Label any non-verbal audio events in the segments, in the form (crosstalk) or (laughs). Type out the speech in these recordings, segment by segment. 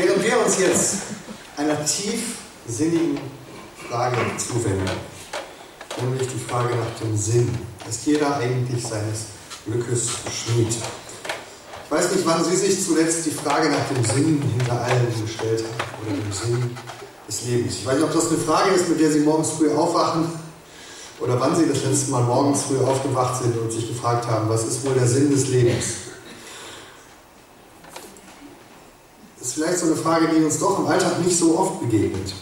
Während wir uns jetzt einer tiefsinnigen Frage zuwenden, nämlich die Frage nach dem Sinn, ist jeder eigentlich seines Glückes Schmied. Ich weiß nicht, wann Sie sich zuletzt die Frage nach dem Sinn hinter allem gestellt haben oder dem Sinn des Lebens. Ich weiß nicht, ob das eine Frage ist, mit der Sie morgens früh aufwachen oder wann Sie das letzte Mal morgens früh aufgewacht sind und sich gefragt haben, was ist wohl der Sinn des Lebens? Das ist vielleicht so eine Frage, die uns doch im Alltag nicht so oft begegnet.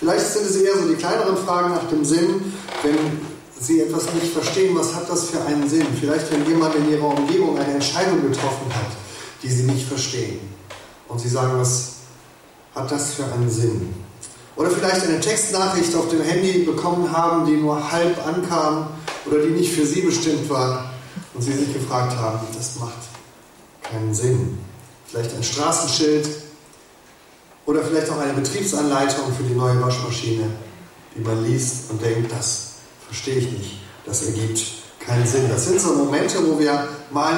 Vielleicht sind es eher so die kleineren Fragen nach dem Sinn, wenn Sie etwas nicht verstehen, was hat das für einen Sinn? Vielleicht, wenn jemand in Ihrer Umgebung eine Entscheidung getroffen hat, die Sie nicht verstehen. Und Sie sagen, was hat das für einen Sinn? Oder vielleicht eine Textnachricht auf dem Handy bekommen haben, die nur halb ankam oder die nicht für Sie bestimmt war und Sie sich gefragt haben, das macht keinen Sinn. Vielleicht ein Straßenschild oder vielleicht auch eine Betriebsanleitung für die neue Waschmaschine, die man liest und denkt, das verstehe ich nicht, das ergibt keinen Sinn. Das sind so Momente, wo wir mal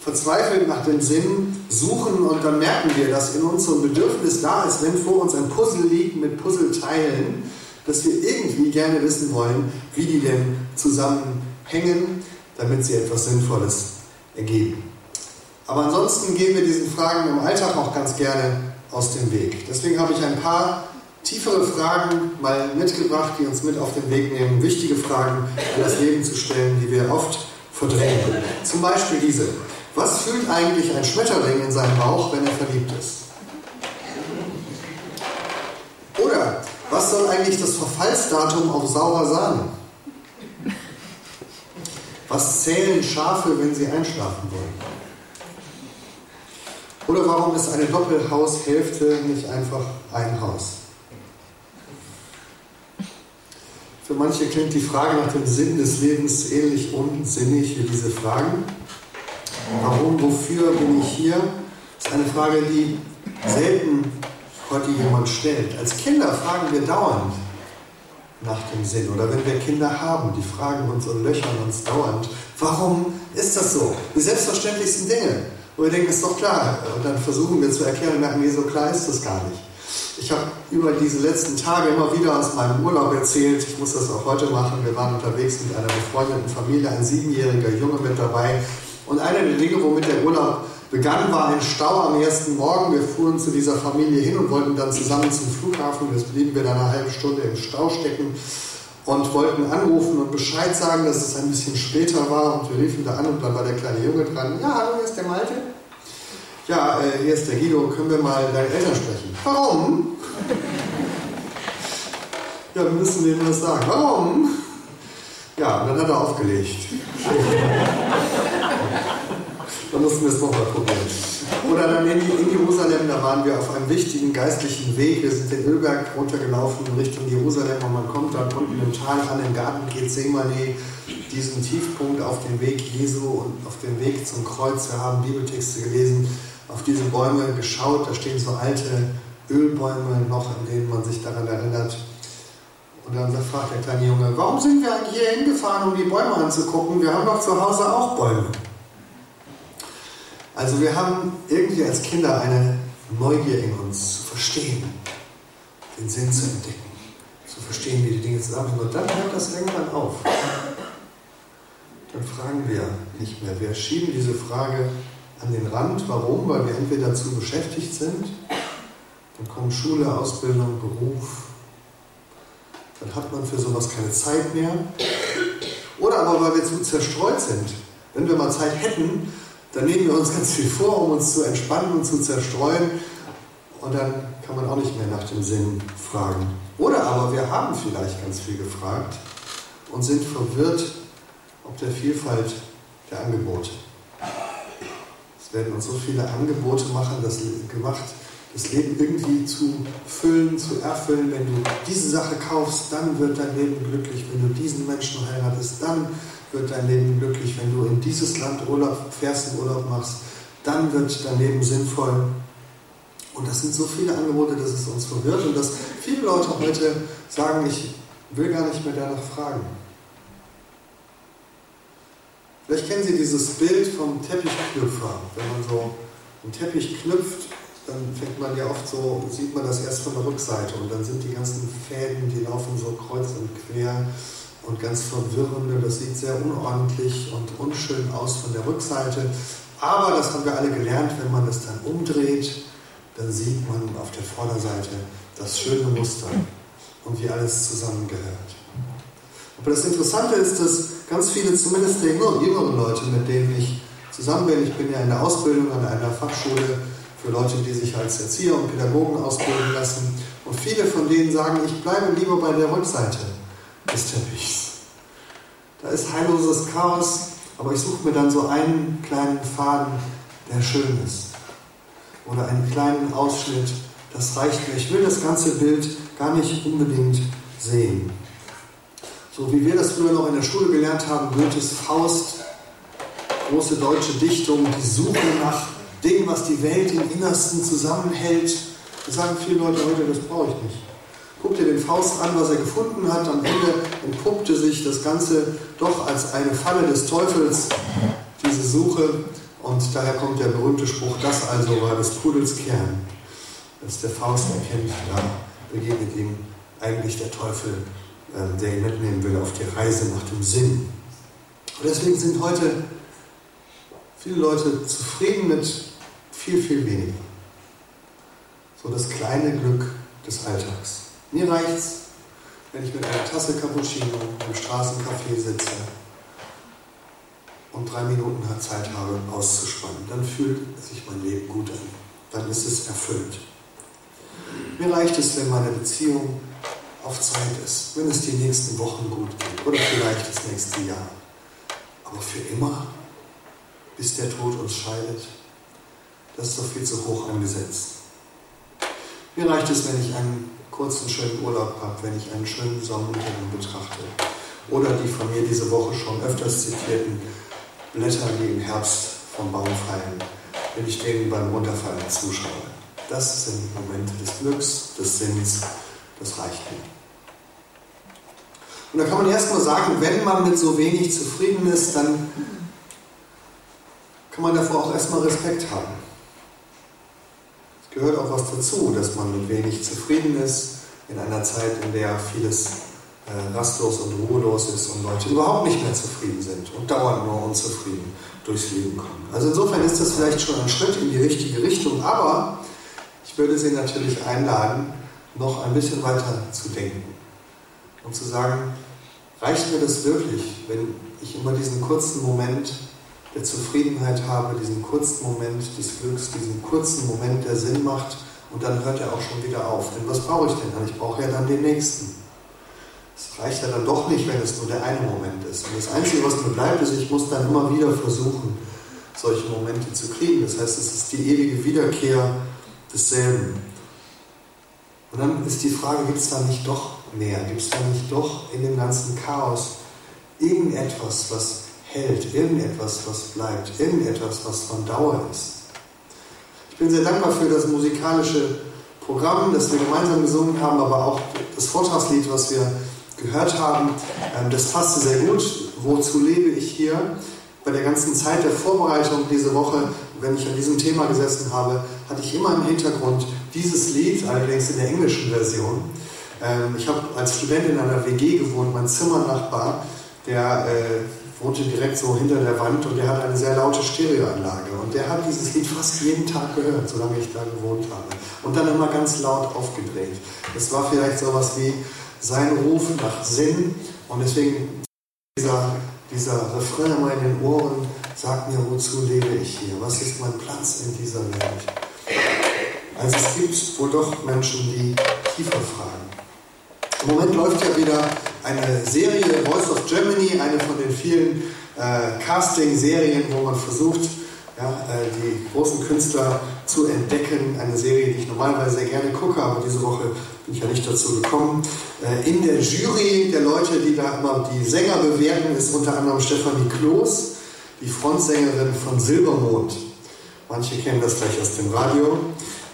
verzweifelt nach dem Sinn suchen und dann merken wir, dass in uns so ein Bedürfnis da ist, wenn vor uns ein Puzzle liegt mit Puzzleteilen, dass wir irgendwie gerne wissen wollen, wie die denn zusammenhängen, damit sie etwas Sinnvolles ergeben. Aber ansonsten gehen wir diesen Fragen im Alltag auch ganz gerne aus dem Weg. Deswegen habe ich ein paar tiefere Fragen mal mitgebracht, die uns mit auf den Weg nehmen, wichtige Fragen an das Leben zu stellen, die wir oft verdrängen. Zum Beispiel diese. Was fühlt eigentlich ein Schmetterling in seinem Bauch, wenn er verliebt ist? Oder was soll eigentlich das Verfallsdatum auf saurer Sahne? Was zählen Schafe, wenn sie einschlafen wollen? Oder warum ist eine Doppelhaushälfte nicht einfach ein Haus? Für manche klingt die Frage nach dem Sinn des Lebens ähnlich unsinnig wie diese Fragen. Warum, wofür bin ich hier? Das ist eine Frage, die selten heute jemand stellt. Als Kinder fragen wir dauernd nach dem Sinn. Oder wenn wir Kinder haben, die fragen uns und löchern uns dauernd, warum ist das so? Die selbstverständlichsten Dinge. Und wir denken, ist doch klar. Und dann versuchen wir zu erklären merken, nee, so klar ist das gar nicht. Ich habe über diese letzten Tage immer wieder aus meinem Urlaub erzählt. Ich muss das auch heute machen. Wir waren unterwegs mit einer befreundeten Familie, ein siebenjähriger Junge mit dabei. Und eine der Dinge, womit der Urlaub begann, war ein Stau am ersten Morgen. Wir fuhren zu dieser Familie hin und wollten dann zusammen zum Flughafen. Jetzt blieben wir dann eine halbe Stunde im Stau stecken und wollten anrufen und Bescheid sagen, dass es ein bisschen später war. Und wir riefen da an und dann war der kleine Junge dran. Ja, hallo, hier ist der Malte. Ja, äh, hier ist der Guido. Können wir mal deine Eltern sprechen? Warum? (laughs) Ja, wir müssen denen was sagen. Warum? Ja, und dann hat er aufgelegt. (laughs) dann mussten wir es nochmal probieren. Oder dann in, in, Jerusalem, da waren wir auf einem wichtigen geistlichen Weg. Wir sind den Ölberg runtergelaufen in Richtung Jerusalem und man kommt dann unten im Tal an, im Garten Gethsemane, diesen Tiefpunkt auf dem Weg Jesu und auf dem Weg zum Kreuz. Wir haben Bibeltexte gelesen, auf diese Bäume geschaut. Da stehen so alte Ölbäume noch, an denen man sich daran erinnert. Und dann fragt der kleine Junge, warum sind wir eigentlich hier hingefahren, um die Bäume anzugucken? Wir haben doch zu Hause auch Bäume. Also wir haben irgendwie als Kinder eine Neugier in uns zu verstehen, den Sinn zu entdecken, zu verstehen, wie die Dinge zusammenhängen. Und dann hört das irgendwann auf. Dann fragen wir nicht mehr. Wir schieben diese Frage an den Rand. Warum? Weil wir entweder zu beschäftigt sind, dann kommt Schule, Ausbildung, Beruf, dann hat man für sowas keine Zeit mehr. Oder aber weil wir zu zerstreut sind. Wenn wir mal Zeit hätten, dann nehmen wir uns ganz viel vor, um uns zu entspannen und zu zerstreuen. Und dann kann man auch nicht mehr nach dem Sinn fragen. Oder aber wir haben vielleicht ganz viel gefragt und sind verwirrt ob der Vielfalt der Angebote. Es werden uns so viele Angebote machen, das gemacht, das Leben irgendwie zu füllen, zu erfüllen. Wenn du diese Sache kaufst, dann wird dein Leben glücklich. Wenn du diesen Menschen heiratest, dann wird dein Leben glücklich. Wenn du in dieses Land Urlaub fährst und Urlaub machst, dann wird dein Leben sinnvoll. Und das sind so viele Angebote, dass es uns verwirrt und dass viele Leute heute sagen, ich will gar nicht mehr danach fragen. Vielleicht kennen Sie dieses Bild vom Teppichknüpfer. Wenn man so einen Teppich knüpft, dann fängt man ja oft so, sieht man das erst von der Rückseite und dann sind die ganzen Fäden, die laufen so kreuz und quer und ganz verwirrend das sieht sehr unordentlich und unschön aus von der Rückseite. Aber das haben wir alle gelernt, wenn man es dann umdreht, dann sieht man auf der Vorderseite das schöne Muster und wie alles zusammengehört. Aber das Interessante ist, dass ganz viele, zumindest der jüngeren Leute, mit denen ich zusammen bin, ich bin ja in der Ausbildung an einer Fachschule für Leute, die sich als Erzieher und Pädagogen ausbilden lassen, und viele von denen sagen, ich bleibe lieber bei der Rückseite des Teppichs. Da ist heilloses Chaos, aber ich suche mir dann so einen kleinen Faden, der schön ist. Oder einen kleinen Ausschnitt, das reicht mir. Ich will das ganze Bild gar nicht unbedingt sehen. So wie wir das früher noch in der Schule gelernt haben, Goethes Faust, große deutsche Dichtung, die Suche nach dem, was die Welt im Innersten zusammenhält. Da sagen viele Leute heute, das brauche ich nicht. Guck dir den Faust an, was er gefunden hat. Am Ende entpuppte sich das Ganze doch als eine Falle des Teufels, diese Suche. Und daher kommt der berühmte Spruch, das also war des Pudels Kern. Als der Faust erkennt, da begegnet ihm eigentlich der Teufel, äh, der ihn mitnehmen will auf die Reise nach dem Sinn. Und deswegen sind heute viele Leute zufrieden mit viel, viel weniger. So das kleine Glück des Alltags. Mir reicht's, wenn ich mit einer Tasse Cappuccino im Straßencafé sitze und drei Minuten Zeit habe, auszuspannen. Dann fühlt sich mein Leben gut an. Dann ist es erfüllt. Mir reicht es, wenn meine Beziehung auf Zeit ist, wenn es die nächsten Wochen gut geht oder vielleicht das nächste Jahr. Aber für immer, bis der Tod uns scheidet, das ist doch viel zu hoch angesetzt. Mir reicht es, wenn ich einen kurzen, schönen Urlaub habe, wenn ich einen schönen Sonnenuntergang betrachte. Oder die von mir diese Woche schon öfters zitierten Blätter, die im Herbst vom Baum fallen, wenn ich denen beim Runterfallen zuschaue. Das sind Momente des Glücks, des Sinns, das reicht mir. Und da kann man erstmal sagen, wenn man mit so wenig zufrieden ist, dann kann man davor auch erstmal Respekt haben gehört auch was dazu, dass man mit wenig zufrieden ist in einer Zeit, in der vieles äh, rastlos und ruhelos ist und Leute überhaupt nicht mehr zufrieden sind und dauernd nur unzufrieden durchs Leben kommen. Also insofern ist das vielleicht schon ein Schritt in die richtige Richtung, aber ich würde Sie natürlich einladen, noch ein bisschen weiter zu denken und zu sagen, reicht mir das wirklich, wenn ich immer diesen kurzen Moment der Zufriedenheit habe, diesen kurzen Moment des Glücks, diesen kurzen Moment, der Sinn macht und dann hört er auch schon wieder auf. Denn was brauche ich denn dann? Ich brauche ja dann den nächsten. Es reicht ja dann doch nicht, wenn es nur der eine Moment ist. Und das Einzige, was mir bleibt, ist, ich muss dann immer wieder versuchen, solche Momente zu kriegen. Das heißt, es ist die ewige Wiederkehr desselben. Und dann ist die Frage, gibt es da nicht doch mehr? Gibt es da nicht doch in dem ganzen Chaos irgendetwas, was hält, irgendetwas, was bleibt, irgendetwas, was von Dauer ist. Ich bin sehr dankbar für das musikalische Programm, das wir gemeinsam gesungen haben, aber auch das Vortragslied, was wir gehört haben. Ähm, das passte sehr gut. Wozu lebe ich hier? Bei der ganzen Zeit der Vorbereitung diese Woche, wenn ich an diesem Thema gesessen habe, hatte ich immer im Hintergrund dieses Lied, allerdings in der englischen Version. Ähm, ich habe als Student in einer WG gewohnt, mein Zimmernachbar, der äh, wohnte direkt so hinter der Wand und der hat eine sehr laute Stereoanlage. Und der hat dieses Lied fast jeden Tag gehört, solange ich da gewohnt habe. Und dann immer ganz laut aufgedreht. Das war vielleicht sowas wie sein Ruf nach Sinn. Und deswegen dieser, dieser Refrain immer in den Ohren, sagt mir, wozu lebe ich hier? Was ist mein Platz in dieser Welt? Also es gibt wohl doch Menschen, die tiefer fragen. Im Moment läuft ja wieder eine Serie, Voice of Germany, eine von den vielen äh, Casting-Serien, wo man versucht, ja, äh, die großen Künstler zu entdecken. Eine Serie, die ich normalerweise sehr gerne gucke, aber diese Woche bin ich ja nicht dazu gekommen. Äh, in der Jury der Leute, die da immer die Sänger bewerten, ist unter anderem Stefanie Kloß, die Frontsängerin von Silbermond. Manche kennen das gleich aus dem Radio.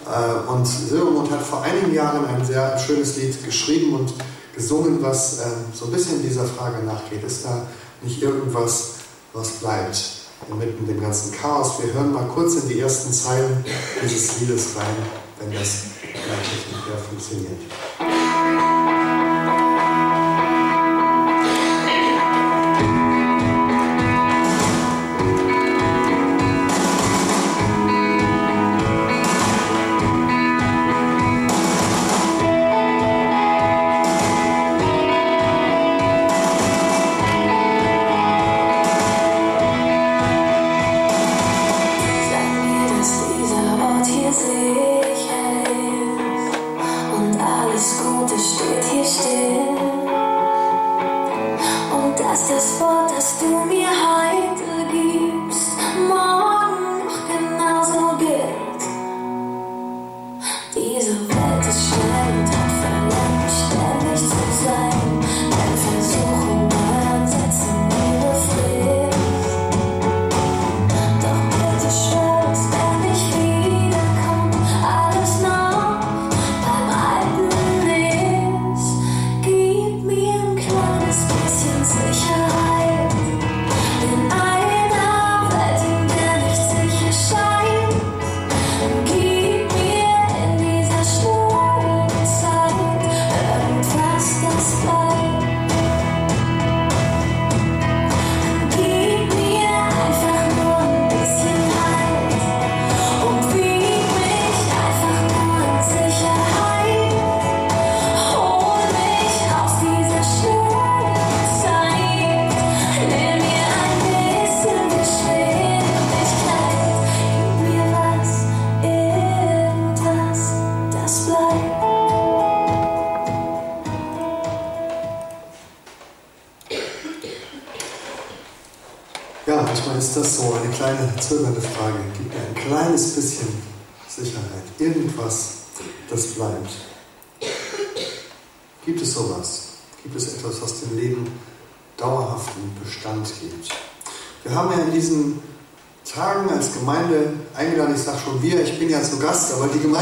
Äh, und Silbermond hat vor einigen Jahren ein sehr schönes Lied geschrieben und gesungen, was ähm, so ein bisschen dieser Frage nachgeht. Ist da nicht irgendwas, was bleibt? inmitten dem ganzen Chaos. Wir hören mal kurz in die ersten Zeilen dieses Liedes rein, wenn das vielleicht nicht mehr funktioniert.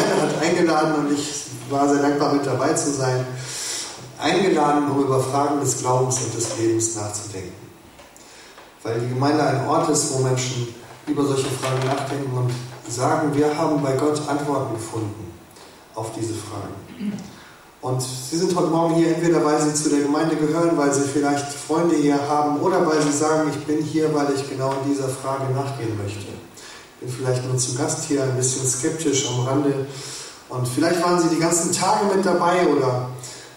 Gemeinde hat eingeladen und ich war sehr dankbar mit dabei zu sein, eingeladen, um über Fragen des Glaubens und des Lebens nachzudenken. Weil die Gemeinde ein Ort ist, wo Menschen über solche Fragen nachdenken und sagen, wir haben bei Gott Antworten gefunden auf diese Fragen. Und Sie sind heute Morgen hier entweder, weil Sie zu der Gemeinde gehören, weil Sie vielleicht Freunde hier haben oder weil Sie sagen, ich bin hier, weil ich genau dieser Frage nachgehen möchte. Bin vielleicht nur zu Gast hier, ein bisschen skeptisch am Rande. Und vielleicht waren Sie die ganzen Tage mit dabei oder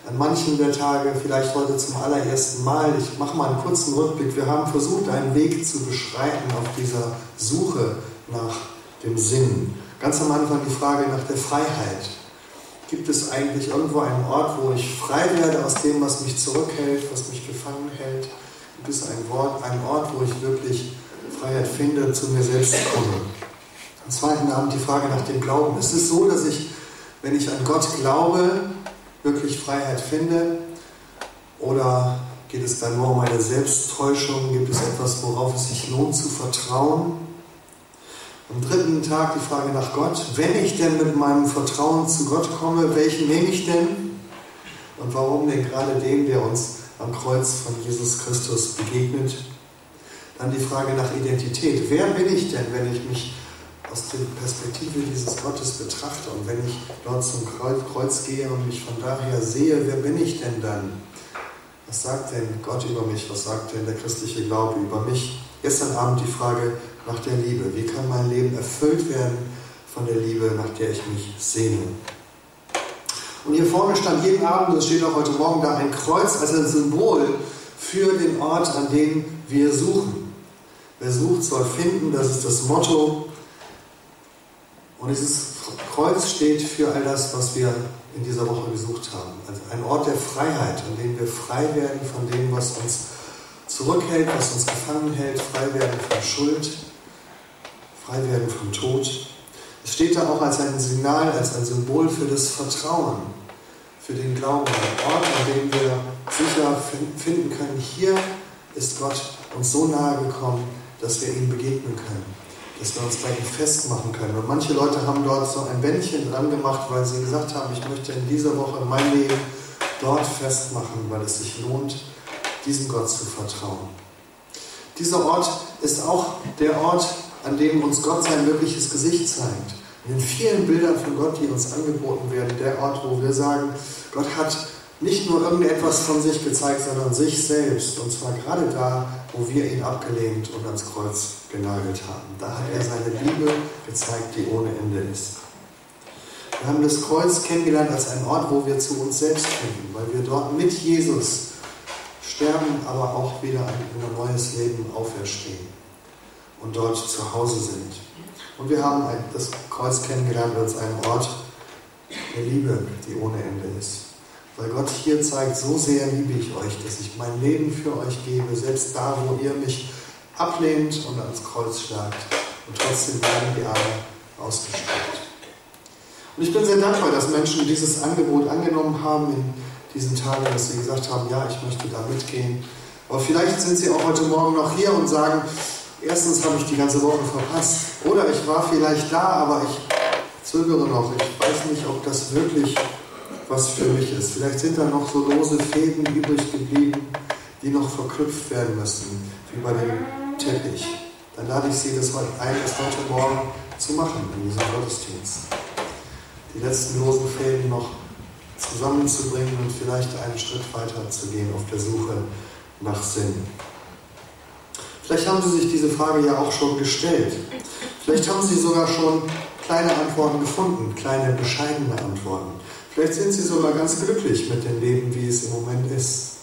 an manchen der Tage vielleicht heute zum allerersten Mal. Ich mache mal einen kurzen Rückblick. Wir haben versucht, einen Weg zu beschreiten auf dieser Suche nach dem Sinn. Ganz am Anfang die Frage nach der Freiheit. Gibt es eigentlich irgendwo einen Ort, wo ich frei werde aus dem, was mich zurückhält, was mich gefangen hält? Gibt es einen Ort, einen Ort wo ich wirklich Freiheit finde, zu mir selbst komme? Am zweiten Abend die Frage nach dem Glauben. Ist es so, dass ich, wenn ich an Gott glaube, wirklich Freiheit finde? Oder geht es dann nur um eine Selbsttäuschung? Gibt es etwas, worauf es sich lohnt zu vertrauen? Am dritten Tag die Frage nach Gott. Wenn ich denn mit meinem Vertrauen zu Gott komme, welchen nehme ich denn? Und warum denn gerade den, der uns am Kreuz von Jesus Christus begegnet? Dann die Frage nach Identität. Wer bin ich denn, wenn ich mich aus der Perspektive dieses Gottes betrachte und wenn ich dort zum Kreuz gehe und mich von daher sehe, wer bin ich denn dann? Was sagt denn Gott über mich? Was sagt denn der christliche Glaube über mich? Gestern Abend die Frage nach der Liebe. Wie kann mein Leben erfüllt werden von der Liebe, nach der ich mich sehne? Und hier vorne stand jeden Abend, das steht auch heute Morgen da, ein Kreuz als ein Symbol für den Ort, an dem wir suchen. Wer sucht, soll finden, das ist das Motto und dieses Kreuz steht für all das, was wir in dieser Woche gesucht haben. Also ein Ort der Freiheit, an dem wir frei werden von dem, was uns zurückhält, was uns gefangen hält, frei werden von Schuld, frei werden vom Tod. Es steht da auch als ein Signal, als ein Symbol für das Vertrauen, für den Glauben, ein Ort, an dem wir sicher finden können, hier ist Gott uns so nahe gekommen, dass wir ihm begegnen können dass wir uns bei ihm festmachen können. Und manche Leute haben dort so ein Bändchen dran gemacht, weil sie gesagt haben, ich möchte in dieser Woche mein Leben dort festmachen, weil es sich lohnt, diesem Gott zu vertrauen. Dieser Ort ist auch der Ort, an dem uns Gott sein wirkliches Gesicht zeigt. In den vielen Bildern von Gott, die uns angeboten werden, der Ort, wo wir sagen, Gott hat nicht nur irgendetwas von sich gezeigt, sondern sich selbst. Und zwar gerade da, wo wir ihn abgelehnt und ans Kreuz genagelt haben. Da hat er seine Liebe gezeigt, die ohne Ende ist. Wir haben das Kreuz kennengelernt als einen Ort, wo wir zu uns selbst finden, weil wir dort mit Jesus sterben, aber auch wieder in ein neues Leben auferstehen und dort zu Hause sind. Und wir haben das Kreuz kennengelernt als einen Ort der Liebe, die ohne Ende ist. Weil Gott hier zeigt, so sehr liebe ich euch, dass ich mein Leben für euch gebe, selbst da, wo ihr mich ablehnt und ans Kreuz schlagt. Und trotzdem werden die Arme ausgestreckt. Und ich bin sehr dankbar, dass Menschen dieses Angebot angenommen haben in diesen Tagen, dass sie gesagt haben, ja, ich möchte da mitgehen. Aber vielleicht sind sie auch heute Morgen noch hier und sagen, erstens habe ich die ganze Woche verpasst. Oder ich war vielleicht da, aber ich zögere noch. Ich weiß nicht, ob das wirklich was für mich ist. Vielleicht sind da noch so lose Fäden übrig geblieben, die noch verknüpft werden müssen, wie bei dem Teppich. Dann lade ich Sie das heute ein, das heute Morgen zu machen in diesem Gottesdienst. Die letzten losen Fäden noch zusammenzubringen und vielleicht einen Schritt weiter zu gehen auf der Suche nach Sinn. Vielleicht haben Sie sich diese Frage ja auch schon gestellt. Vielleicht haben Sie sogar schon kleine Antworten gefunden, kleine bescheidene Antworten. Vielleicht sind Sie sogar ganz glücklich mit dem Leben, wie es im Moment ist.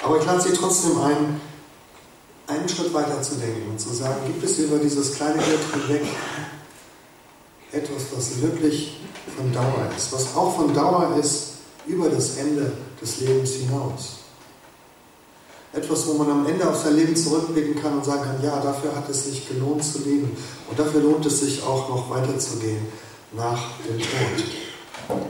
Aber ich lade Sie trotzdem ein, einen Schritt weiter zu denken und zu sagen, gibt es über dieses kleine Geld hinweg etwas, was wirklich von Dauer ist, was auch von Dauer ist über das Ende des Lebens hinaus. Etwas, wo man am Ende auf sein Leben zurückblicken kann und sagen kann, ja, dafür hat es sich gelohnt zu leben. Und dafür lohnt es sich auch noch weiterzugehen nach dem Tod.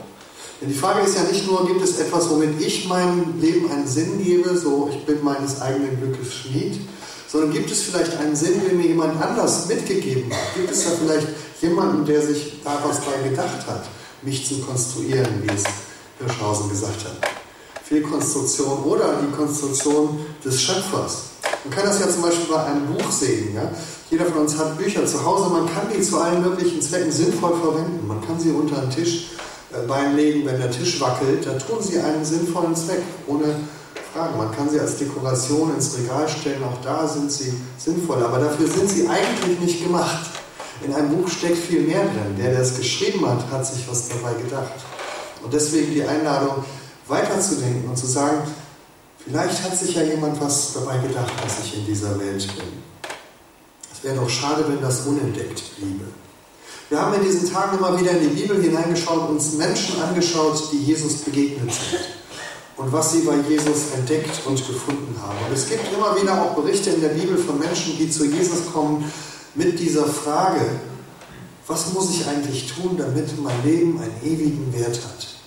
Denn die Frage ist ja nicht nur, gibt es etwas, womit ich meinem Leben einen Sinn gebe, so ich bin meines eigenen Glückes Schmied, sondern gibt es vielleicht einen Sinn, den mir jemand anders mitgegeben hat? Gibt es da vielleicht jemanden, der sich da was bei gedacht hat, mich zu konstruieren, wie es Hirschhausen gesagt hat? Fehlkonstruktion oder die Konstruktion des Schöpfers. Man kann das ja zum Beispiel bei einem Buch sehen. Ja? Jeder von uns hat Bücher zu Hause, man kann die zu allen möglichen Zwecken sinnvoll verwenden. Man kann sie unter den Tisch äh, beinlegen, wenn der Tisch wackelt, da tun sie einen sinnvollen Zweck, ohne Frage. Man kann sie als Dekoration ins Regal stellen, auch da sind sie sinnvoll, aber dafür sind sie eigentlich nicht gemacht. In einem Buch steckt viel mehr drin. Der, der es geschrieben hat, hat sich was dabei gedacht. Und deswegen die Einladung, weiterzudenken und zu sagen, vielleicht hat sich ja jemand was dabei gedacht, dass ich in dieser Welt bin. Wäre doch schade, wenn das unentdeckt bliebe. Wir haben in diesen Tagen immer wieder in die Bibel hineingeschaut, uns Menschen angeschaut, die Jesus begegnet sind und was sie bei Jesus entdeckt und gefunden haben. Und es gibt immer wieder auch Berichte in der Bibel von Menschen, die zu Jesus kommen mit dieser Frage, was muss ich eigentlich tun, damit mein Leben einen ewigen Wert hat?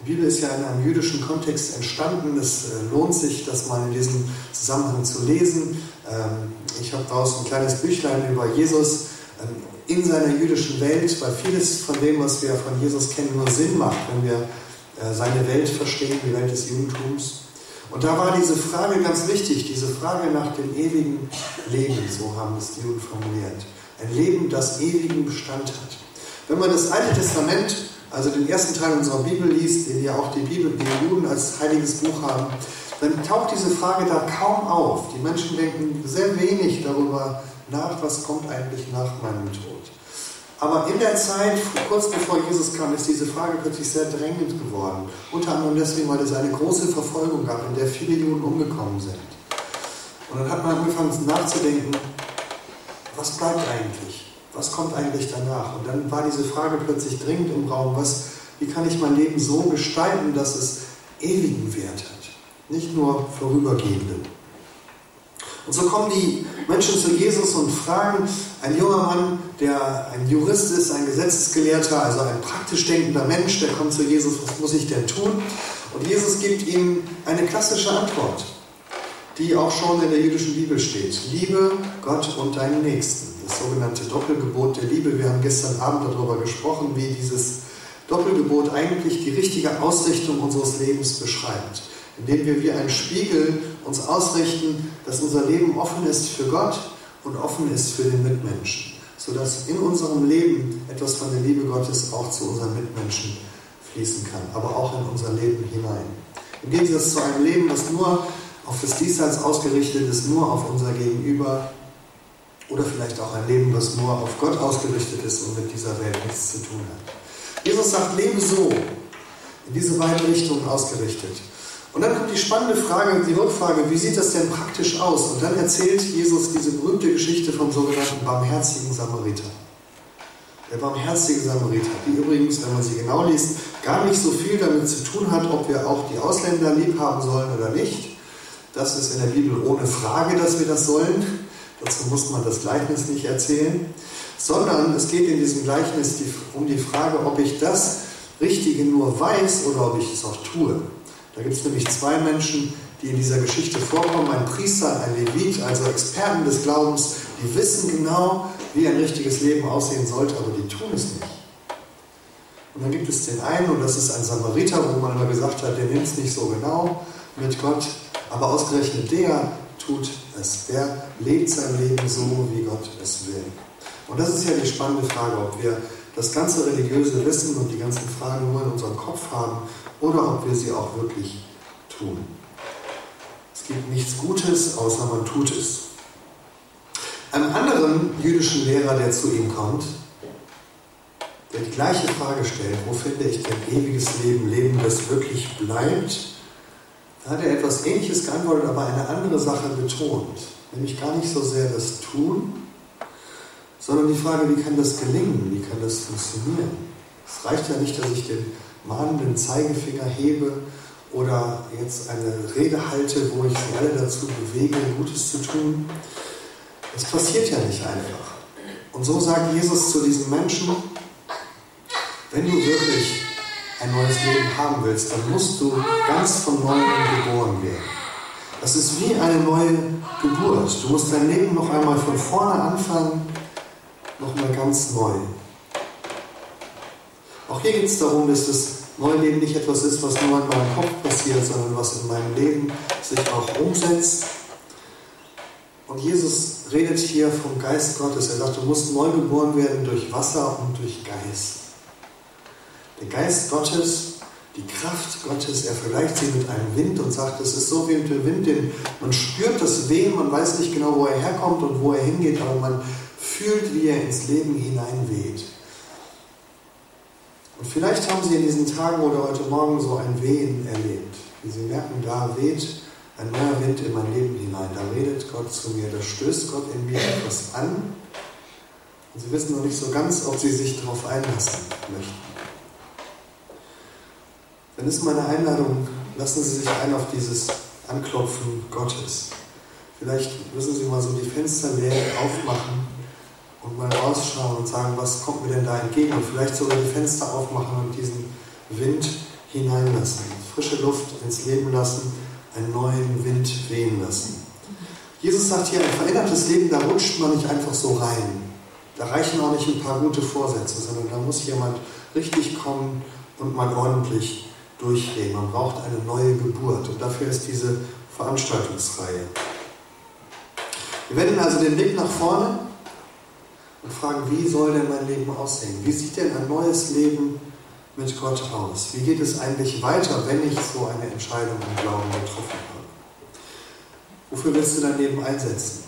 Die Bibel ist ja in einem jüdischen Kontext entstanden. Es äh, lohnt sich, das mal in diesem Zusammenhang zu lesen. Ähm, ich habe daraus ein kleines Büchlein über Jesus ähm, in seiner jüdischen Welt, weil vieles von dem, was wir von Jesus kennen, nur Sinn macht, wenn wir äh, seine Welt verstehen, die Welt des Judentums. Und da war diese Frage ganz wichtig, diese Frage nach dem ewigen Leben, so haben es die Juden formuliert. Ein Leben, das ewigen Bestand hat. Wenn man das Alte Testament also den ersten Teil unserer Bibel liest, den ja auch die Bibel, die Juden als heiliges Buch haben, dann taucht diese Frage da kaum auf. Die Menschen denken sehr wenig darüber nach, was kommt eigentlich nach meinem Tod. Aber in der Zeit, kurz bevor Jesus kam, ist diese Frage plötzlich sehr drängend geworden. Unter anderem deswegen, weil es eine große Verfolgung gab, in der viele Juden umgekommen sind. Und dann hat man angefangen nachzudenken, was bleibt eigentlich? Was kommt eigentlich danach? Und dann war diese Frage plötzlich dringend im Raum, was, wie kann ich mein Leben so gestalten, dass es ewigen Wert hat, nicht nur vorübergehenden. Und so kommen die Menschen zu Jesus und fragen, ein junger Mann, der ein Jurist ist, ein Gesetzesgelehrter, also ein praktisch denkender Mensch, der kommt zu Jesus, was muss ich denn tun? Und Jesus gibt ihm eine klassische Antwort, die auch schon in der jüdischen Bibel steht. Liebe Gott und deinen Nächsten das sogenannte Doppelgebot der Liebe. Wir haben gestern Abend darüber gesprochen, wie dieses Doppelgebot eigentlich die richtige Ausrichtung unseres Lebens beschreibt. indem wir wie ein Spiegel uns ausrichten, dass unser Leben offen ist für Gott und offen ist für den Mitmenschen, sodass in unserem Leben etwas von der Liebe Gottes auch zu unseren Mitmenschen fließen kann, aber auch in unser Leben hinein. Im Gegensatz zu einem Leben, das nur auf das Diesseits ausgerichtet ist, nur auf unser Gegenüber, oder vielleicht auch ein Leben, was nur auf Gott ausgerichtet ist und mit dieser Welt nichts zu tun hat. Jesus sagt, lebe so, in diese beiden Richtungen ausgerichtet. Und dann kommt die spannende Frage, die Rückfrage, wie sieht das denn praktisch aus? Und dann erzählt Jesus diese berühmte Geschichte vom sogenannten barmherzigen Samariter. Der barmherzige Samariter, die übrigens, wenn man sie genau liest, gar nicht so viel damit zu tun hat, ob wir auch die Ausländer lieb haben sollen oder nicht. Das ist in der Bibel ohne Frage, dass wir das sollen. Dazu muss man das Gleichnis nicht erzählen. Sondern es geht in diesem Gleichnis um die Frage, ob ich das Richtige nur weiß oder ob ich es auch tue. Da gibt es nämlich zwei Menschen, die in dieser Geschichte vorkommen, ein Priester, ein Levit, also Experten des Glaubens, die wissen genau, wie ein richtiges Leben aussehen sollte, aber die tun es nicht. Und dann gibt es den einen, und das ist ein Samariter, wo man immer gesagt hat, der nimmt es nicht so genau mit Gott, aber ausgerechnet der tut es. Der lebt sein Leben so, wie Gott es will. Und das ist ja die spannende Frage, ob wir das ganze religiöse Wissen und die ganzen Fragen nur in unserem Kopf haben oder ob wir sie auch wirklich tun. Es gibt nichts Gutes, außer man tut es. Einem anderen jüdischen Lehrer, der zu ihm kommt, der die gleiche Frage stellt, wo finde ich denn ewiges Leben, Leben, das wirklich bleibt, da hat er etwas Ähnliches geantwortet, aber eine andere Sache betont. Nämlich gar nicht so sehr das Tun, sondern die Frage, wie kann das gelingen, wie kann das funktionieren. Es reicht ja nicht, dass ich den mahnenden Zeigefinger hebe oder jetzt eine Rede halte, wo ich sie alle dazu bewege, Gutes zu tun. Das passiert ja nicht einfach. Und so sagt Jesus zu diesen Menschen, wenn du wirklich ein neues Leben haben willst, dann musst du ganz von neuem geboren werden. Das ist wie eine neue Geburt. Du musst dein Leben noch einmal von vorne anfangen, noch mal ganz neu. Auch hier geht es darum, dass das neue Leben nicht etwas ist, was nur in meinem Kopf passiert, sondern was in meinem Leben sich auch umsetzt. Und Jesus redet hier vom Geist Gottes. Er sagt, du musst neu geboren werden durch Wasser und durch Geist. Der Geist Gottes, die Kraft Gottes, er vergleicht sie mit einem Wind und sagt, es ist so wie mit dem Wind, den man spürt das Wehen, man weiß nicht genau, wo er herkommt und wo er hingeht, aber man fühlt, wie er ins Leben hineinweht. Und vielleicht haben Sie in diesen Tagen oder heute Morgen so ein Wehen erlebt, wie Sie merken, da weht ein neuer Wind in mein Leben hinein, da redet Gott zu mir, da stößt Gott in mir etwas an. Und Sie wissen noch nicht so ganz, ob Sie sich darauf einlassen möchten dann ist meine Einladung, lassen Sie sich ein auf dieses Anklopfen Gottes. Vielleicht müssen Sie mal so die Fensterläden aufmachen und mal rausschauen und sagen, was kommt mir denn da entgegen? Und vielleicht sogar die Fenster aufmachen und diesen Wind hineinlassen, frische Luft ins Leben lassen, einen neuen Wind wehen lassen. Jesus sagt hier, ein verändertes Leben, da rutscht man nicht einfach so rein. Da reichen auch nicht ein paar gute Vorsätze, sondern da muss jemand richtig kommen und mal ordentlich durchgehen. Man braucht eine neue Geburt und dafür ist diese Veranstaltungsreihe. Wir wenden also den Blick nach vorne und fragen, wie soll denn mein Leben aussehen? Wie sieht denn ein neues Leben mit Gott aus? Wie geht es eigentlich weiter, wenn ich so eine Entscheidung im Glauben getroffen habe? Wofür willst du dein Leben einsetzen?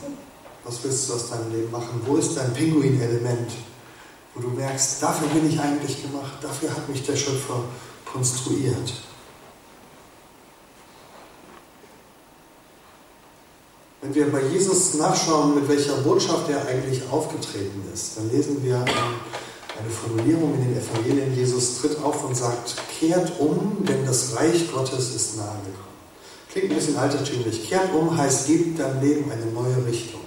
Was willst du aus deinem Leben machen? Wo ist dein Pinguin-Element? Wo du merkst, dafür bin ich eigentlich gemacht, dafür hat mich der Schöpfer konstruiert. Wenn wir bei Jesus nachschauen, mit welcher Botschaft er eigentlich aufgetreten ist, dann lesen wir eine Formulierung in den Evangelien. Jesus tritt auf und sagt, kehrt um, denn das Reich Gottes ist nahe gekommen. Klingt ein bisschen altertümlich. Kehrt um heißt, gebt deinem Leben eine neue Richtung.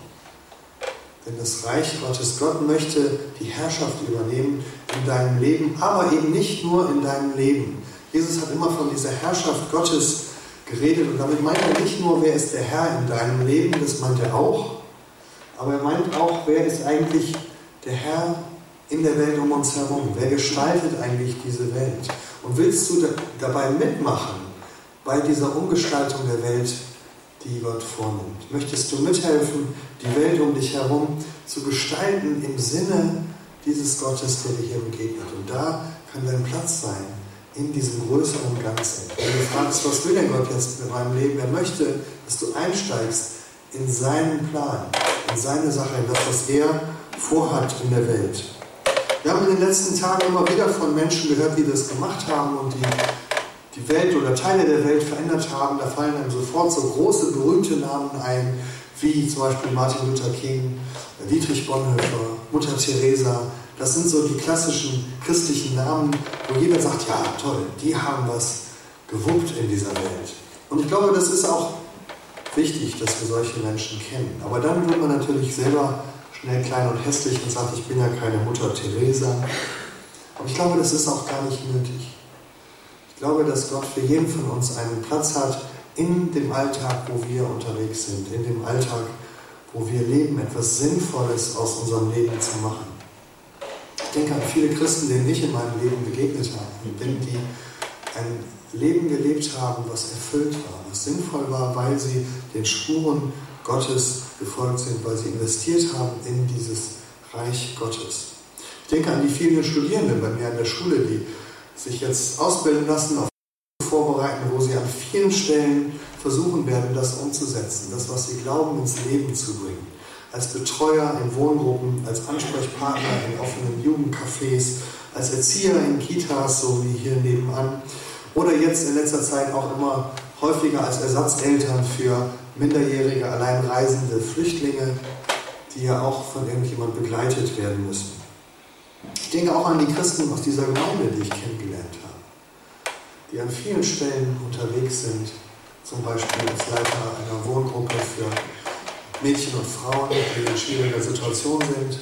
Denn das Reich Gottes, Gott möchte die Herrschaft übernehmen in deinem Leben, aber eben nicht nur in deinem Leben. Jesus hat immer von dieser Herrschaft Gottes geredet und damit meint er nicht nur, wer ist der Herr in deinem Leben, das meint er auch, aber er meint auch, wer ist eigentlich der Herr in der Welt um uns herum, wer gestaltet eigentlich diese Welt. Und willst du dabei mitmachen, bei dieser Umgestaltung der Welt, die Gott vornimmt? Möchtest du mithelfen, die Welt um dich herum zu gestalten im Sinne dieses Gottes, der dir hier begegnet? Und da kann dein Platz sein in diesem größeren Ganzen. Wenn du fragst, was will denn Gott jetzt mit meinem Leben? Er möchte, dass du einsteigst in seinen Plan, in seine Sache, in das, was er vorhat in der Welt. Wir haben in den letzten Tagen immer wieder von Menschen gehört, die das gemacht haben und die die Welt oder Teile der Welt verändert haben. Da fallen einem sofort so große, berühmte Namen ein, wie zum Beispiel Martin Luther King, Dietrich Bonhoeffer, Mutter Teresa. Das sind so die klassischen christlichen Namen, wo jeder sagt, ja toll, die haben was gewuppt in dieser Welt. Und ich glaube, das ist auch wichtig, dass wir solche Menschen kennen. Aber dann wird man natürlich selber schnell klein und hässlich und sagt, ich bin ja keine Mutter Teresa. Aber ich glaube, das ist auch gar nicht nötig. Ich glaube, dass Gott für jeden von uns einen Platz hat in dem Alltag, wo wir unterwegs sind, in dem Alltag, wo wir leben, etwas Sinnvolles aus unserem Leben zu machen. Ich denke an viele Christen, denen ich in meinem Leben begegnet habe, denen die ein Leben gelebt haben, was erfüllt war, was sinnvoll war, weil sie den Spuren Gottes gefolgt sind, weil sie investiert haben in dieses Reich Gottes. Ich denke an die vielen Studierenden bei mir an der Schule, die sich jetzt ausbilden lassen, auf vorbereiten, wo sie an vielen Stellen versuchen werden, das umzusetzen, das, was sie glauben, ins Leben zu bringen. Als Betreuer in Wohngruppen, als Ansprechpartner in offenen Jugendcafés, als Erzieher in Kitas, so wie hier nebenan, oder jetzt in letzter Zeit auch immer häufiger als Ersatzeltern für minderjährige, alleinreisende Flüchtlinge, die ja auch von irgendjemand begleitet werden müssen. Ich denke auch an die Christen aus dieser Gemeinde, die ich kennengelernt habe, die an vielen Stellen unterwegs sind, zum Beispiel als Leiter einer Wohngruppe für Mädchen und Frauen, die in schwieriger Situation sind,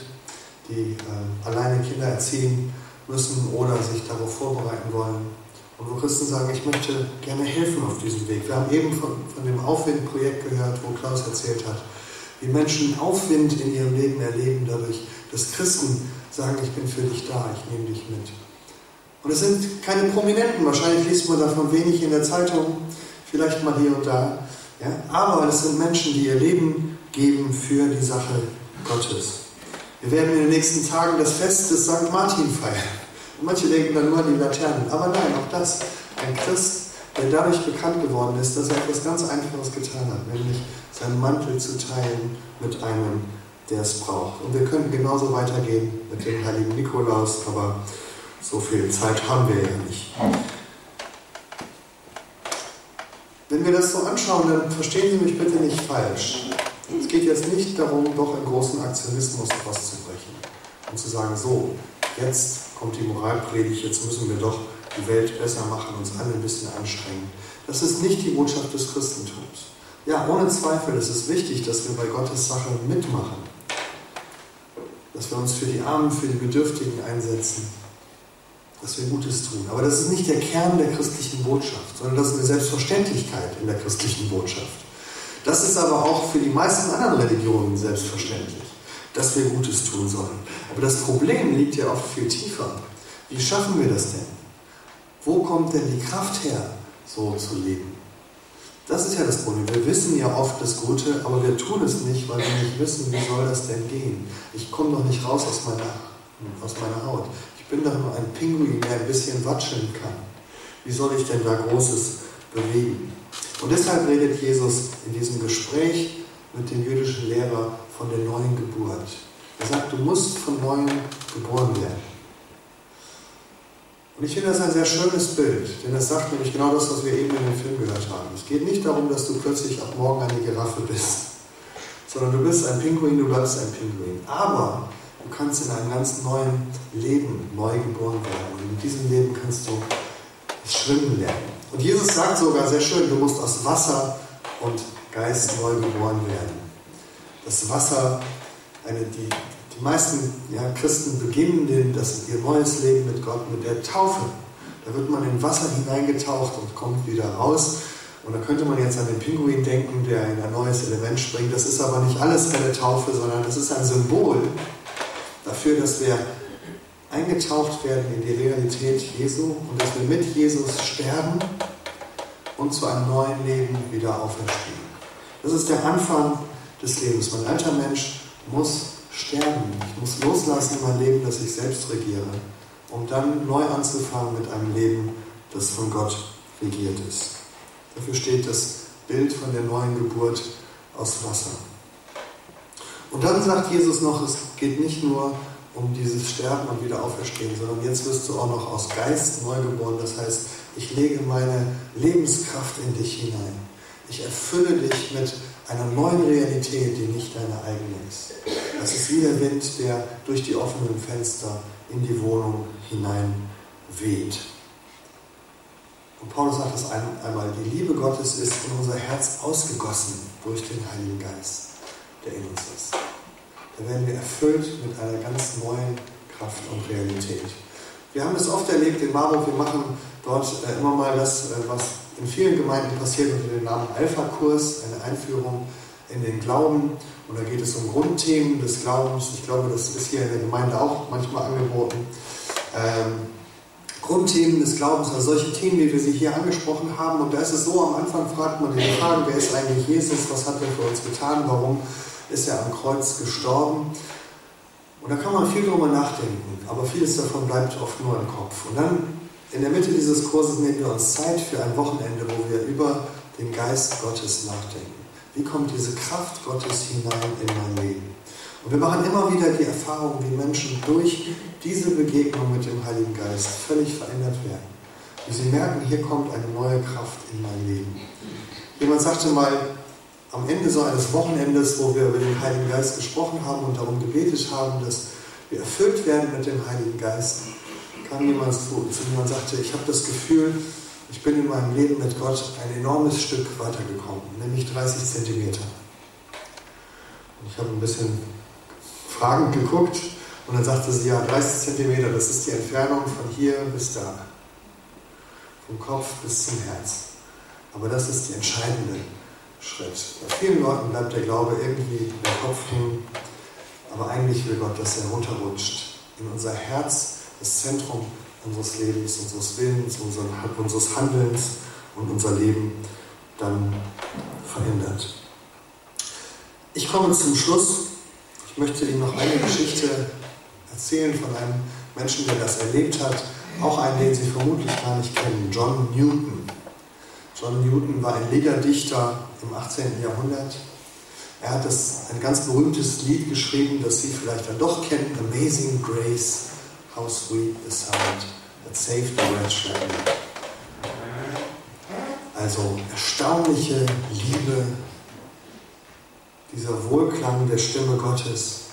die äh, alleine Kinder erziehen müssen oder sich darauf vorbereiten wollen, und wo Christen sagen, ich möchte gerne helfen auf diesem Weg. Wir haben eben von, von dem Aufwind-Projekt gehört, wo Klaus erzählt hat, wie Menschen Aufwind in ihrem Leben erleben, dadurch, dass Christen sagen, ich bin für dich da, ich nehme dich mit. Und es sind keine Prominenten, wahrscheinlich liest man davon wenig in der Zeitung, vielleicht mal hier und da. Ja? Aber es sind Menschen, die ihr Leben geben für die Sache Gottes. Wir werden in den nächsten Tagen das Fest des St. Martin feiern. Manche denken dann nur an die Laternen. Aber nein, auch das. Ein Christ, der dadurch bekannt geworden ist, dass er etwas ganz Einfaches getan hat, nämlich seinen Mantel zu teilen mit einem, der es braucht. Und wir könnten genauso weitergehen mit dem heiligen Nikolaus, aber so viel Zeit haben wir ja nicht. Wenn wir das so anschauen, dann verstehen Sie mich bitte nicht falsch. Es geht jetzt nicht darum, doch einen großen Aktionismus auszubrechen und zu sagen, so, jetzt kommt die Moralpredigt, jetzt müssen wir doch die Welt besser machen, uns alle ein bisschen anstrengen. Das ist nicht die Botschaft des Christentums. Ja, ohne Zweifel ist es wichtig, dass wir bei Gottes Sache mitmachen. Dass wir uns für die Armen, für die Bedürftigen einsetzen. Dass wir Gutes tun. Aber das ist nicht der Kern der christlichen Botschaft, sondern das ist eine Selbstverständlichkeit in der christlichen Botschaft. Das ist aber auch für die meisten anderen Religionen selbstverständlich dass wir Gutes tun sollen. Aber das Problem liegt ja oft viel tiefer. Wie schaffen wir das denn? Wo kommt denn die Kraft her, so zu leben? Das ist ja das Problem. Wir wissen ja oft das Gute, aber wir tun es nicht, weil wir nicht wissen, wie soll das denn gehen. Ich komme doch nicht raus aus meiner, aus meiner Haut. Ich bin doch nur ein Pinguin, der ein bisschen watscheln kann. Wie soll ich denn da Großes bewegen? Und deshalb redet Jesus in diesem Gespräch mit dem jüdischen Lehrer von der neuen Geburt. Er sagt, du musst von neuem geboren werden. Und ich finde das ein sehr schönes Bild, denn das sagt nämlich genau das, was wir eben in dem Film gehört haben. Es geht nicht darum, dass du plötzlich ab morgen eine Giraffe bist, sondern du bist ein Pinguin, du bleibst ein Pinguin. Aber du kannst in einem ganz neuen Leben neu geboren werden. Und in diesem Leben kannst du schwimmen lernen. Und Jesus sagt sogar sehr schön, du musst aus Wasser und Geist neu geboren werden das Wasser, eine, die, die meisten ja, Christen beginnen den, das, ihr neues Leben mit Gott mit der Taufe. Da wird man in Wasser hineingetaucht und kommt wieder raus. Und da könnte man jetzt an den Pinguin denken, der in ein neues Element springt. Das ist aber nicht alles bei der Taufe, sondern das ist ein Symbol dafür, dass wir eingetaucht werden in die Realität Jesu und dass wir mit Jesus sterben und zu einem neuen Leben wieder auferstehen. Das ist der Anfang des Lebens. Mein alter Mensch muss sterben. Ich muss loslassen in mein Leben, das ich selbst regiere, um dann neu anzufangen mit einem Leben, das von Gott regiert ist. Dafür steht das Bild von der neuen Geburt aus Wasser. Und dann sagt Jesus noch, es geht nicht nur um dieses Sterben und wieder auferstehen, sondern jetzt wirst du auch noch aus Geist neu geboren. Das heißt, ich lege meine Lebenskraft in dich hinein. Ich erfülle dich mit einer neuen Realität, die nicht deine eigene ist. Das ist wie der Wind, der durch die offenen Fenster in die Wohnung hinein weht. Und Paulus sagt es einmal, die Liebe Gottes ist in unser Herz ausgegossen durch den Heiligen Geist, der in uns ist. Da werden wir erfüllt mit einer ganz neuen Kraft und Realität. Wir haben es oft erlebt in Marburg, wir machen dort äh, immer mal das, äh, was in vielen Gemeinden passiert unter dem Namen Alpha-Kurs, eine Einführung in den Glauben. Und da geht es um Grundthemen des Glaubens. Ich glaube, das ist hier in der Gemeinde auch manchmal angeboten. Ähm, Grundthemen des Glaubens, also solche Themen, wie wir sie hier angesprochen haben. Und da ist es so, am Anfang fragt man die Frage, wer ist eigentlich Jesus, was hat er für uns getan, warum ist er am Kreuz gestorben. Und da kann man viel drüber nachdenken, aber vieles davon bleibt oft nur im Kopf. Und dann in der Mitte dieses Kurses nehmen wir uns Zeit für ein Wochenende, wo wir über den Geist Gottes nachdenken. Wie kommt diese Kraft Gottes hinein in mein Leben? Und wir machen immer wieder die Erfahrung, wie Menschen durch diese Begegnung mit dem Heiligen Geist völlig verändert werden. Wie sie merken, hier kommt eine neue Kraft in mein Leben. Jemand sagte mal, am Ende so eines Wochenendes, wo wir über den Heiligen Geist gesprochen haben und darum gebetet haben, dass wir erfüllt werden mit dem Heiligen Geist, kam jemand zu, zu mir und sagte, ich habe das Gefühl, ich bin in meinem Leben mit Gott ein enormes Stück weitergekommen, nämlich 30 Zentimeter. Und ich habe ein bisschen fragend geguckt und dann sagte sie, ja, 30 Zentimeter, das ist die Entfernung von hier bis da. Vom Kopf bis zum Herz. Aber das ist der entscheidende Schritt. Bei vielen Leuten bleibt der Glaube irgendwie im Kopf hängen, aber eigentlich will Gott, dass er runterrutscht in unser Herz das Zentrum unseres Lebens, unseres Willens, unseres Handelns und unser Leben dann verändert. Ich komme zum Schluss. Ich möchte Ihnen noch eine Geschichte erzählen von einem Menschen, der das erlebt hat. Auch einen, den Sie vermutlich gar nicht kennen, John Newton. John Newton war ein Liederdichter im 18. Jahrhundert. Er hat das, ein ganz berühmtes Lied geschrieben, das Sie vielleicht dann doch kennen, Amazing Grace. How sweet the sound that saved the wretch like me. Also erstaunliche Liebe, dieser Wohlklang der Stimme Gottes,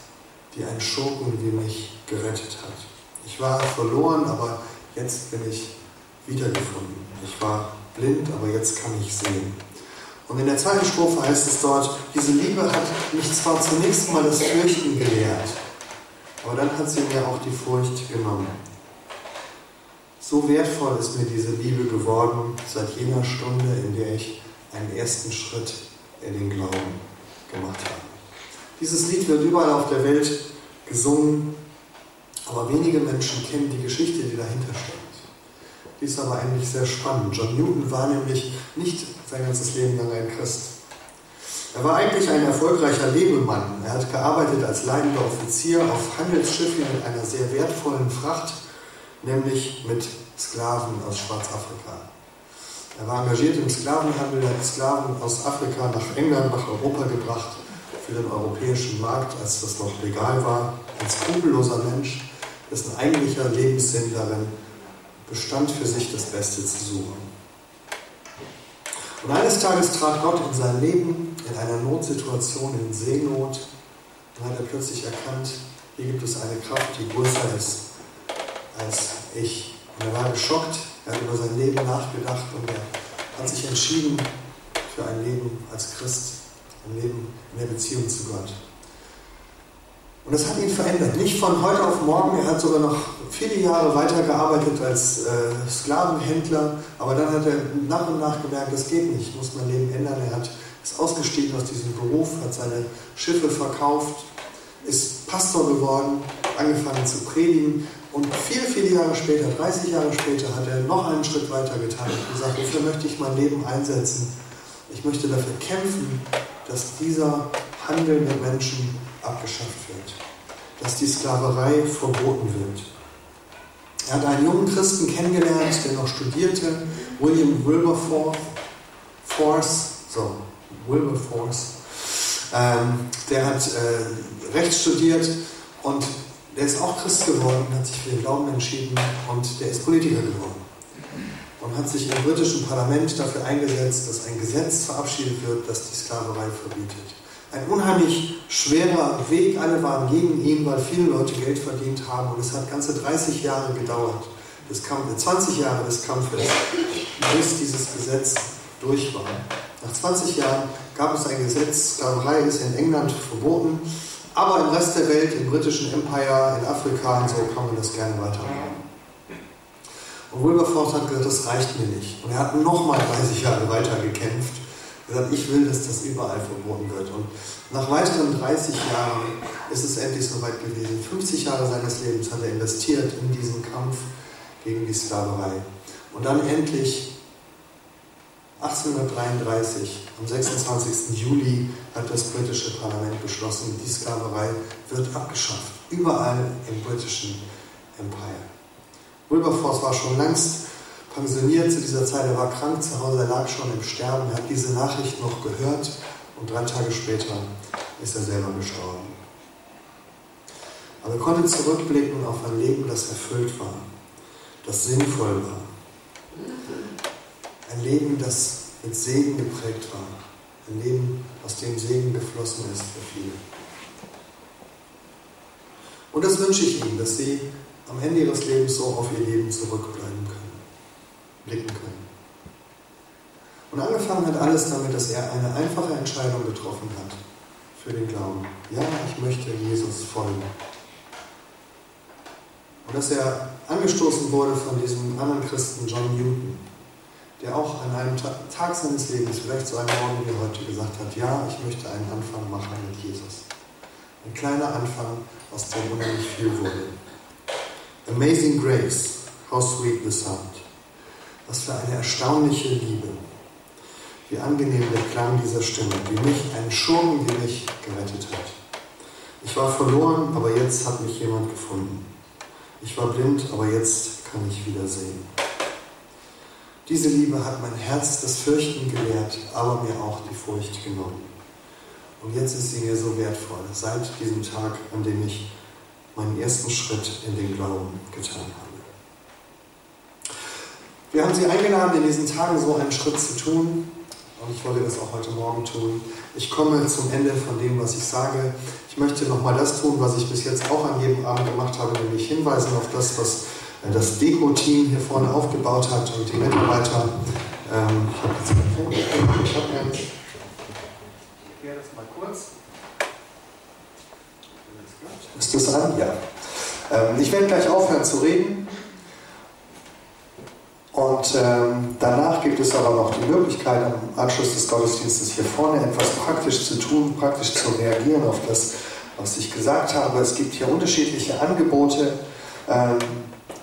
die einen Schurken wie mich gerettet hat. Ich war verloren, aber jetzt bin ich wiedergefunden. Ich war blind, aber jetzt kann ich sehen. Und in der zweiten Strophe heißt es dort, diese Liebe hat mich zwar zunächst mal das Fürchten gelehrt, aber dann hat sie mir auch die Furcht genommen. So wertvoll ist mir diese Liebe geworden seit jener Stunde, in der ich einen ersten Schritt in den Glauben gemacht habe. Dieses Lied wird überall auf der Welt gesungen, aber wenige Menschen kennen die Geschichte, die dahinter steckt. Ist aber eigentlich sehr spannend. John Newton war nämlich nicht sein ganzes Leben lang ein Christ. Er war eigentlich ein erfolgreicher Lebemann. Er hat gearbeitet als leitender Offizier auf Handelsschiffen mit einer sehr wertvollen Fracht, nämlich mit Sklaven aus Schwarzafrika. Er war engagiert im Sklavenhandel, hat Sklaven aus Afrika nach England, nach Europa gebracht, für den europäischen Markt, als das noch legal war. Ein skrupelloser Mensch, dessen eigentlicher Lebenssinn darin bestand, für sich das Beste zu suchen. Und eines Tages trat Gott in sein Leben in einer Notsituation, in Seenot. Dann hat er plötzlich erkannt, hier gibt es eine Kraft, die größer ist als ich. Und er war geschockt, er hat über sein Leben nachgedacht und er hat sich entschieden für ein Leben als Christ, ein Leben in der Beziehung zu Gott. Und das hat ihn verändert. Nicht von heute auf morgen, er hat sogar noch viele Jahre weitergearbeitet als äh, Sklavenhändler, aber dann hat er nach und nach gemerkt, das geht nicht, ich muss mein Leben ändern. Er hat, ist ausgestiegen aus diesem Beruf, hat seine Schiffe verkauft, ist Pastor geworden, angefangen zu predigen Und viele, viele Jahre später, 30 Jahre später, hat er noch einen Schritt weiter getan und gesagt, wofür möchte ich mein Leben einsetzen? Ich möchte dafür kämpfen, dass dieser Handel mit Menschen abgeschafft wird, dass die Sklaverei verboten wird. Er hat einen jungen Christen kennengelernt, der noch studierte, William Wilberforce, Force, so, Wilberforce. Ähm, der hat äh, Recht studiert und der ist auch Christ geworden, hat sich für den Glauben entschieden und der ist Politiker geworden. Und hat sich im britischen Parlament dafür eingesetzt, dass ein Gesetz verabschiedet wird, das die Sklaverei verbietet. Ein unheimlich schwerer Weg, alle waren gegen ihn, weil viele Leute Geld verdient haben und es hat ganze 30 Jahre gedauert, des Kampfes, 20 Jahre des Kampfes, bis dieses Gesetz durch war. Nach 20 Jahren gab es ein Gesetz, Sklaverei ist in England verboten, aber im Rest der Welt, im britischen Empire, in Afrika und so, kann man das gerne weitermachen. Und Wilberforce hat gesagt, das reicht mir nicht. Und er hat nochmal 30 Jahre weiter gekämpft. Gesagt, ich will, dass das überall verboten wird. Und nach weiteren 30 Jahren ist es endlich soweit gewesen. 50 Jahre seines Lebens hat er investiert in diesen Kampf gegen die Sklaverei. Und dann endlich 1833, am 26. Juli, hat das britische Parlament beschlossen, die Sklaverei wird abgeschafft. Überall im britischen Empire. Wilberforce war schon längst pensioniert zu dieser Zeit. Er war krank zu Hause, er lag schon im Sterben. Er hat diese Nachricht noch gehört und drei Tage später ist er selber gestorben. Aber er konnte zurückblicken auf ein Leben, das erfüllt war, das sinnvoll war. Ein Leben, das mit Segen geprägt war. Ein Leben, aus dem Segen geflossen ist für viele. Und das wünsche ich Ihnen, dass Sie am Ende Ihres Lebens so auf Ihr Leben zurückbleiben blicken können. Und angefangen hat alles damit, dass er eine einfache Entscheidung getroffen hat für den Glauben. Ja, ich möchte Jesus folgen. Und dass er angestoßen wurde von diesem anderen Christen John Newton, der auch an einem Tag seines Lebens, vielleicht so einem Morgen wie heute, gesagt hat, ja, ich möchte einen Anfang machen mit Jesus. Ein kleiner Anfang, aus dem unheimlich viel wurde. Amazing Grace, how sweet the sound. Was für eine erstaunliche Liebe. Wie angenehm der Klang dieser Stimme, wie mich, einen Schurken wie mich, gerettet hat. Ich war verloren, aber jetzt hat mich jemand gefunden. Ich war blind, aber jetzt kann ich wieder sehen. Diese Liebe hat mein Herz das Fürchten gelehrt, aber mir auch die Furcht genommen. Und jetzt ist sie mir so wertvoll, seit diesem Tag, an dem ich meinen ersten Schritt in den Glauben getan habe. Wir haben Sie eingeladen, in diesen Tagen so einen Schritt zu tun. Und ich wollte das auch heute Morgen tun. Ich komme zum Ende von dem, was ich sage. Ich möchte nochmal das tun, was ich bis jetzt auch an jedem Abend gemacht habe, nämlich hinweisen auf das, was das Deko-Team hier vorne aufgebaut hat und die Mitarbeiter. Ähm, ich habe jetzt kein ich habe das mal kurz. Ist das an? Ja. Ähm, ich werde gleich aufhören zu reden. Und ähm, danach gibt es aber noch die Möglichkeit, am Anschluss des Gottesdienstes hier vorne etwas praktisch zu tun, praktisch zu reagieren auf das, was ich gesagt habe. Es gibt hier unterschiedliche Angebote. Ähm,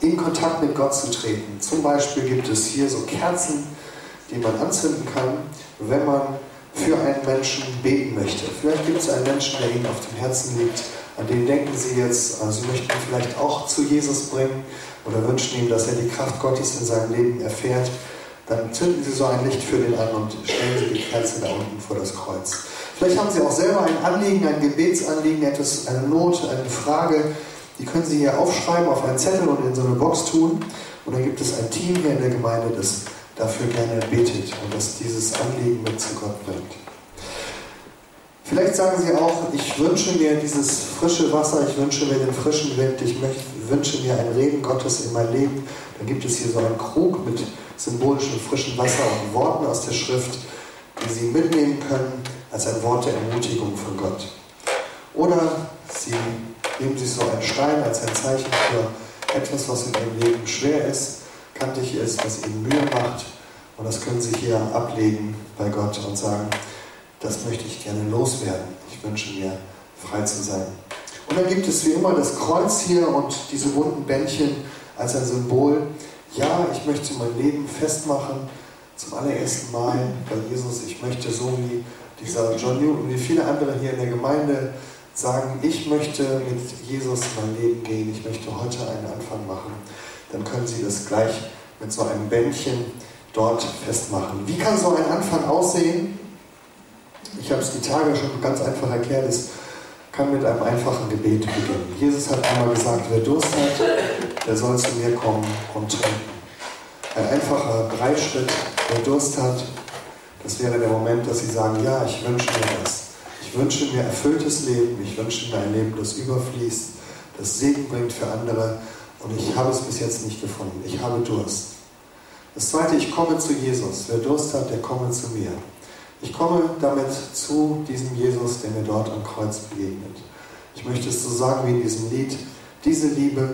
in Kontakt mit Gott zu treten. Zum Beispiel gibt es hier so Kerzen, die man anzünden kann, wenn man für einen Menschen beten möchte. Vielleicht gibt es einen Menschen, der Ihnen auf dem Herzen liegt, an den denken Sie jetzt, also Sie möchten ihn vielleicht auch zu Jesus bringen oder wünschen ihm, dass er die Kraft Gottes in seinem Leben erfährt. Dann zünden Sie so ein Licht für den an und stellen Sie die Kerze da unten vor das Kreuz. Vielleicht haben Sie auch selber ein Anliegen, ein Gebetsanliegen, etwas, eine Not, eine Frage, die können Sie hier aufschreiben auf einen Zettel und in so eine Box tun. Und dann gibt es ein Team hier in der Gemeinde, das dafür gerne betet und das dieses Anliegen mit zu Gott bringt. Vielleicht sagen Sie auch, ich wünsche mir dieses frische Wasser, ich wünsche mir den frischen Wind, ich möchte, wünsche mir ein Reden Gottes in mein Leben. Dann gibt es hier so einen Krug mit symbolischem frischen Wasser und Worten aus der Schrift, die Sie mitnehmen können als ein Wort der Ermutigung von Gott. Oder Sie Nehmen Sie so einen Stein als ein Zeichen für etwas, was in Ihrem Leben schwer ist, kantig ist, was Ihnen Mühe macht. Und das können Sie hier ablegen bei Gott und sagen, das möchte ich gerne loswerden. Ich wünsche mir frei zu sein. Und dann gibt es wie immer das Kreuz hier und diese bunten Bändchen als ein Symbol. Ja, ich möchte mein Leben festmachen zum allerersten Mal bei Jesus. Ich möchte so wie dieser John Newton, wie viele andere hier in der Gemeinde sagen, ich möchte mit Jesus mein Leben gehen, ich möchte heute einen Anfang machen. Dann können Sie das gleich mit so einem Bändchen dort festmachen. Wie kann so ein Anfang aussehen? Ich habe es die Tage schon ganz einfach erklärt. Es kann mit einem einfachen Gebet beginnen. Jesus hat einmal gesagt, wer Durst hat, der soll zu mir kommen und trinken. Ein einfacher Dreischritt, wer Durst hat, das wäre der Moment, dass Sie sagen, ja, ich wünsche mir das. Ich wünsche mir erfülltes Leben, ich wünsche mir ein Leben, das überfließt, das Segen bringt für andere und ich habe es bis jetzt nicht gefunden. Ich habe Durst. Das zweite, ich komme zu Jesus. Wer Durst hat, der komme zu mir. Ich komme damit zu diesem Jesus, der mir dort am Kreuz begegnet. Ich möchte es so sagen wie in diesem Lied, diese Liebe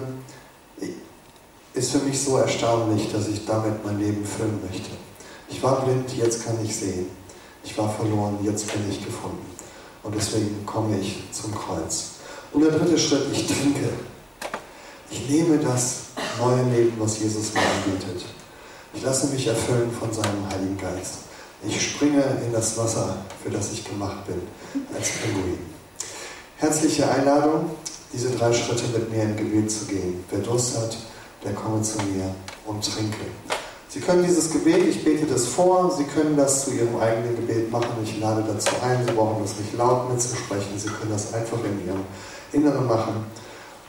ist für mich so erstaunlich, dass ich damit mein Leben füllen möchte. Ich war blind, jetzt kann ich sehen. Ich war verloren, jetzt bin ich gefunden. Und deswegen komme ich zum Kreuz. Und der dritte Schritt, ich trinke. Ich nehme das neue Leben, was Jesus mir anbietet. Ich lasse mich erfüllen von seinem Heiligen Geist. Ich springe in das Wasser, für das ich gemacht bin, als Pinguin. Herzliche Einladung, diese drei Schritte mit mir in Gebet zu gehen. Wer Durst hat, der komme zu mir und trinke. Sie können dieses Gebet, ich bete das vor, Sie können das zu Ihrem eigenen Gebet machen. Ich lade dazu ein, Sie brauchen das nicht laut mitzusprechen, Sie können das einfach in Ihrem Inneren machen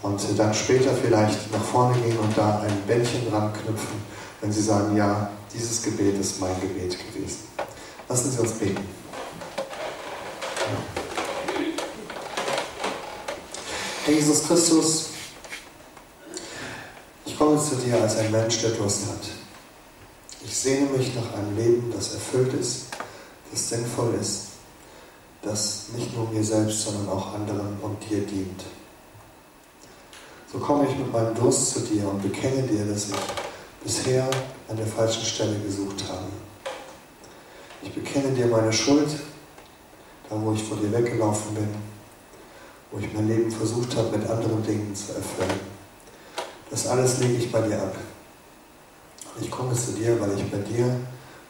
und dann später vielleicht nach vorne gehen und da ein Bändchen dran knüpfen, wenn Sie sagen, ja, dieses Gebet ist mein Gebet gewesen. Lassen Sie uns beten. Herr Jesus Christus, ich komme zu dir als ein Mensch, der Durst hat. Ich sehne mich nach einem Leben, das erfüllt ist, das sinnvoll ist, das nicht nur mir selbst, sondern auch anderen und dir dient. So komme ich mit meinem Durst zu dir und bekenne dir, dass ich bisher an der falschen Stelle gesucht habe. Ich bekenne dir meine Schuld, da wo ich vor dir weggelaufen bin, wo ich mein Leben versucht habe, mit anderen Dingen zu erfüllen. Das alles lege ich bei dir ab. Und ich komme zu dir, weil ich bei dir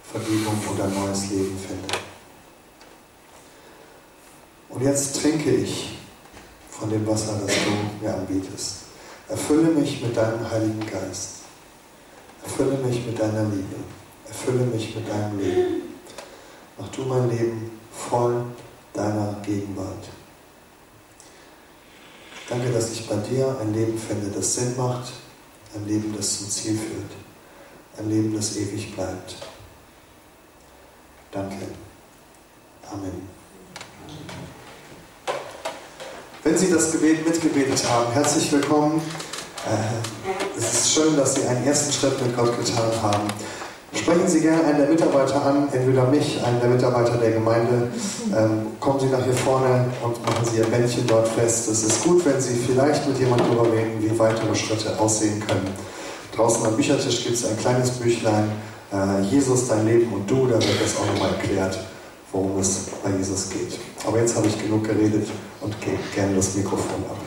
Vergebung und ein neues Leben finde. Und jetzt trinke ich von dem Wasser, das du mir anbietest. Erfülle mich mit deinem Heiligen Geist. Erfülle mich mit deiner Liebe. Erfülle mich mit deinem Leben. Mach du mein Leben voll deiner Gegenwart. Danke, dass ich bei dir ein Leben finde, das Sinn macht, ein Leben, das zum Ziel führt, ein Leben, das ewig bleibt. Danke. Amen. Wenn Sie das Gebet mitgebetet haben, herzlich willkommen. Äh, es ist schön, dass Sie einen ersten Schritt mit Gott getan haben. Sprechen Sie gerne einen der Mitarbeiter an, entweder mich, einen der Mitarbeiter der Gemeinde. Ähm, kommen Sie nach hier vorne und machen Sie Ihr Bändchen dort fest. Es ist gut, wenn Sie vielleicht mit jemandem darüber reden, wie weitere Schritte aussehen können. Draußen am Büchertisch gibt es ein kleines Büchlein, äh, Jesus, dein Leben und du, da wird das auch nochmal erklärt, worum es bei Jesus geht. Aber jetzt habe ich genug geredet und gebe gerne das Mikrofon ab.